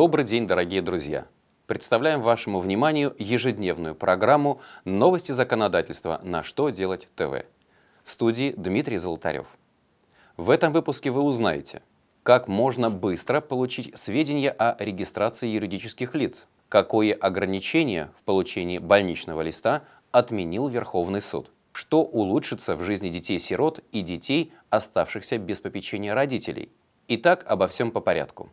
Добрый день, дорогие друзья! Представляем вашему вниманию ежедневную программу «Новости законодательства. На что делать ТВ». В студии Дмитрий Золотарев. В этом выпуске вы узнаете, как можно быстро получить сведения о регистрации юридических лиц, какое ограничение в получении больничного листа отменил Верховный суд, что улучшится в жизни детей-сирот и детей, оставшихся без попечения родителей. Итак, обо всем по порядку.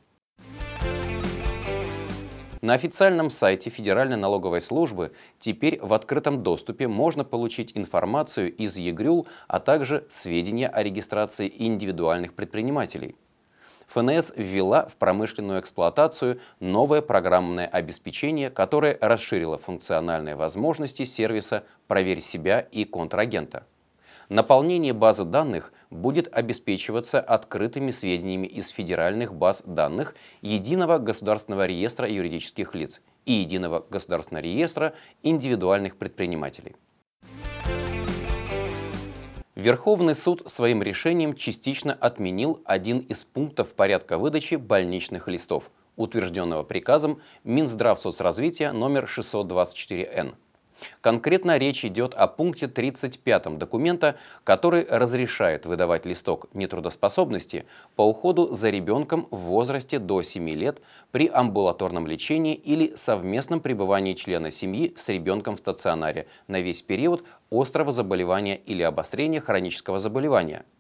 На официальном сайте Федеральной налоговой службы теперь в открытом доступе можно получить информацию из ЕГРЮЛ, а также сведения о регистрации индивидуальных предпринимателей. ФНС ввела в промышленную эксплуатацию новое программное обеспечение, которое расширило функциональные возможности сервиса «Проверь себя» и контрагента. Наполнение базы данных будет обеспечиваться открытыми сведениями из федеральных баз данных Единого государственного реестра юридических лиц и Единого государственного реестра индивидуальных предпринимателей. Верховный суд своим решением частично отменил один из пунктов порядка выдачи больничных листов, утвержденного приказом Минздравсоцразвития номер 624-Н. Конкретно речь идет о пункте 35 документа, который разрешает выдавать листок нетрудоспособности по уходу за ребенком в возрасте до 7 лет при амбулаторном лечении или совместном пребывании члена семьи с ребенком в стационаре на весь период острого заболевания или обострения хронического заболевания –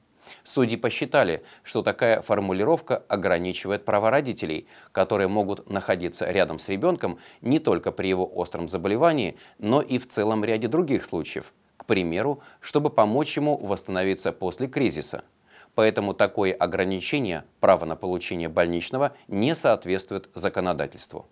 Судьи посчитали, что такая формулировка ограничивает права родителей, которые могут находиться рядом с ребенком не только при его остром заболевании, но и в целом ряде других случаев. К примеру, чтобы помочь ему восстановиться после кризиса. Поэтому такое ограничение права на получение больничного не соответствует законодательству.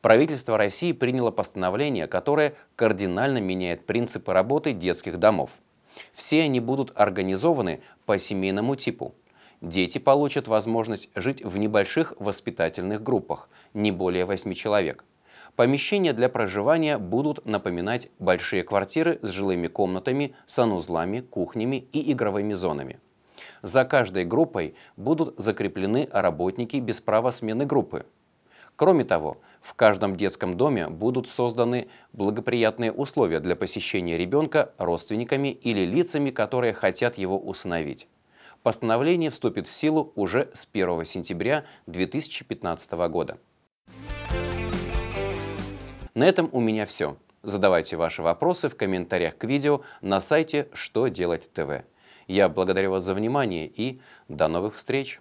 Правительство России приняло постановление, которое кардинально меняет принципы работы детских домов – все они будут организованы по семейному типу. Дети получат возможность жить в небольших воспитательных группах, не более 8 человек. Помещения для проживания будут напоминать большие квартиры с жилыми комнатами, санузлами, кухнями и игровыми зонами. За каждой группой будут закреплены работники без права смены группы. Кроме того, в каждом детском доме будут созданы благоприятные условия для посещения ребенка родственниками или лицами, которые хотят его усыновить. Постановление вступит в силу уже с 1 сентября 2015 года. На этом у меня все. Задавайте ваши вопросы в комментариях к видео на сайте «Что делать ТВ». Я благодарю вас за внимание и до новых встреч!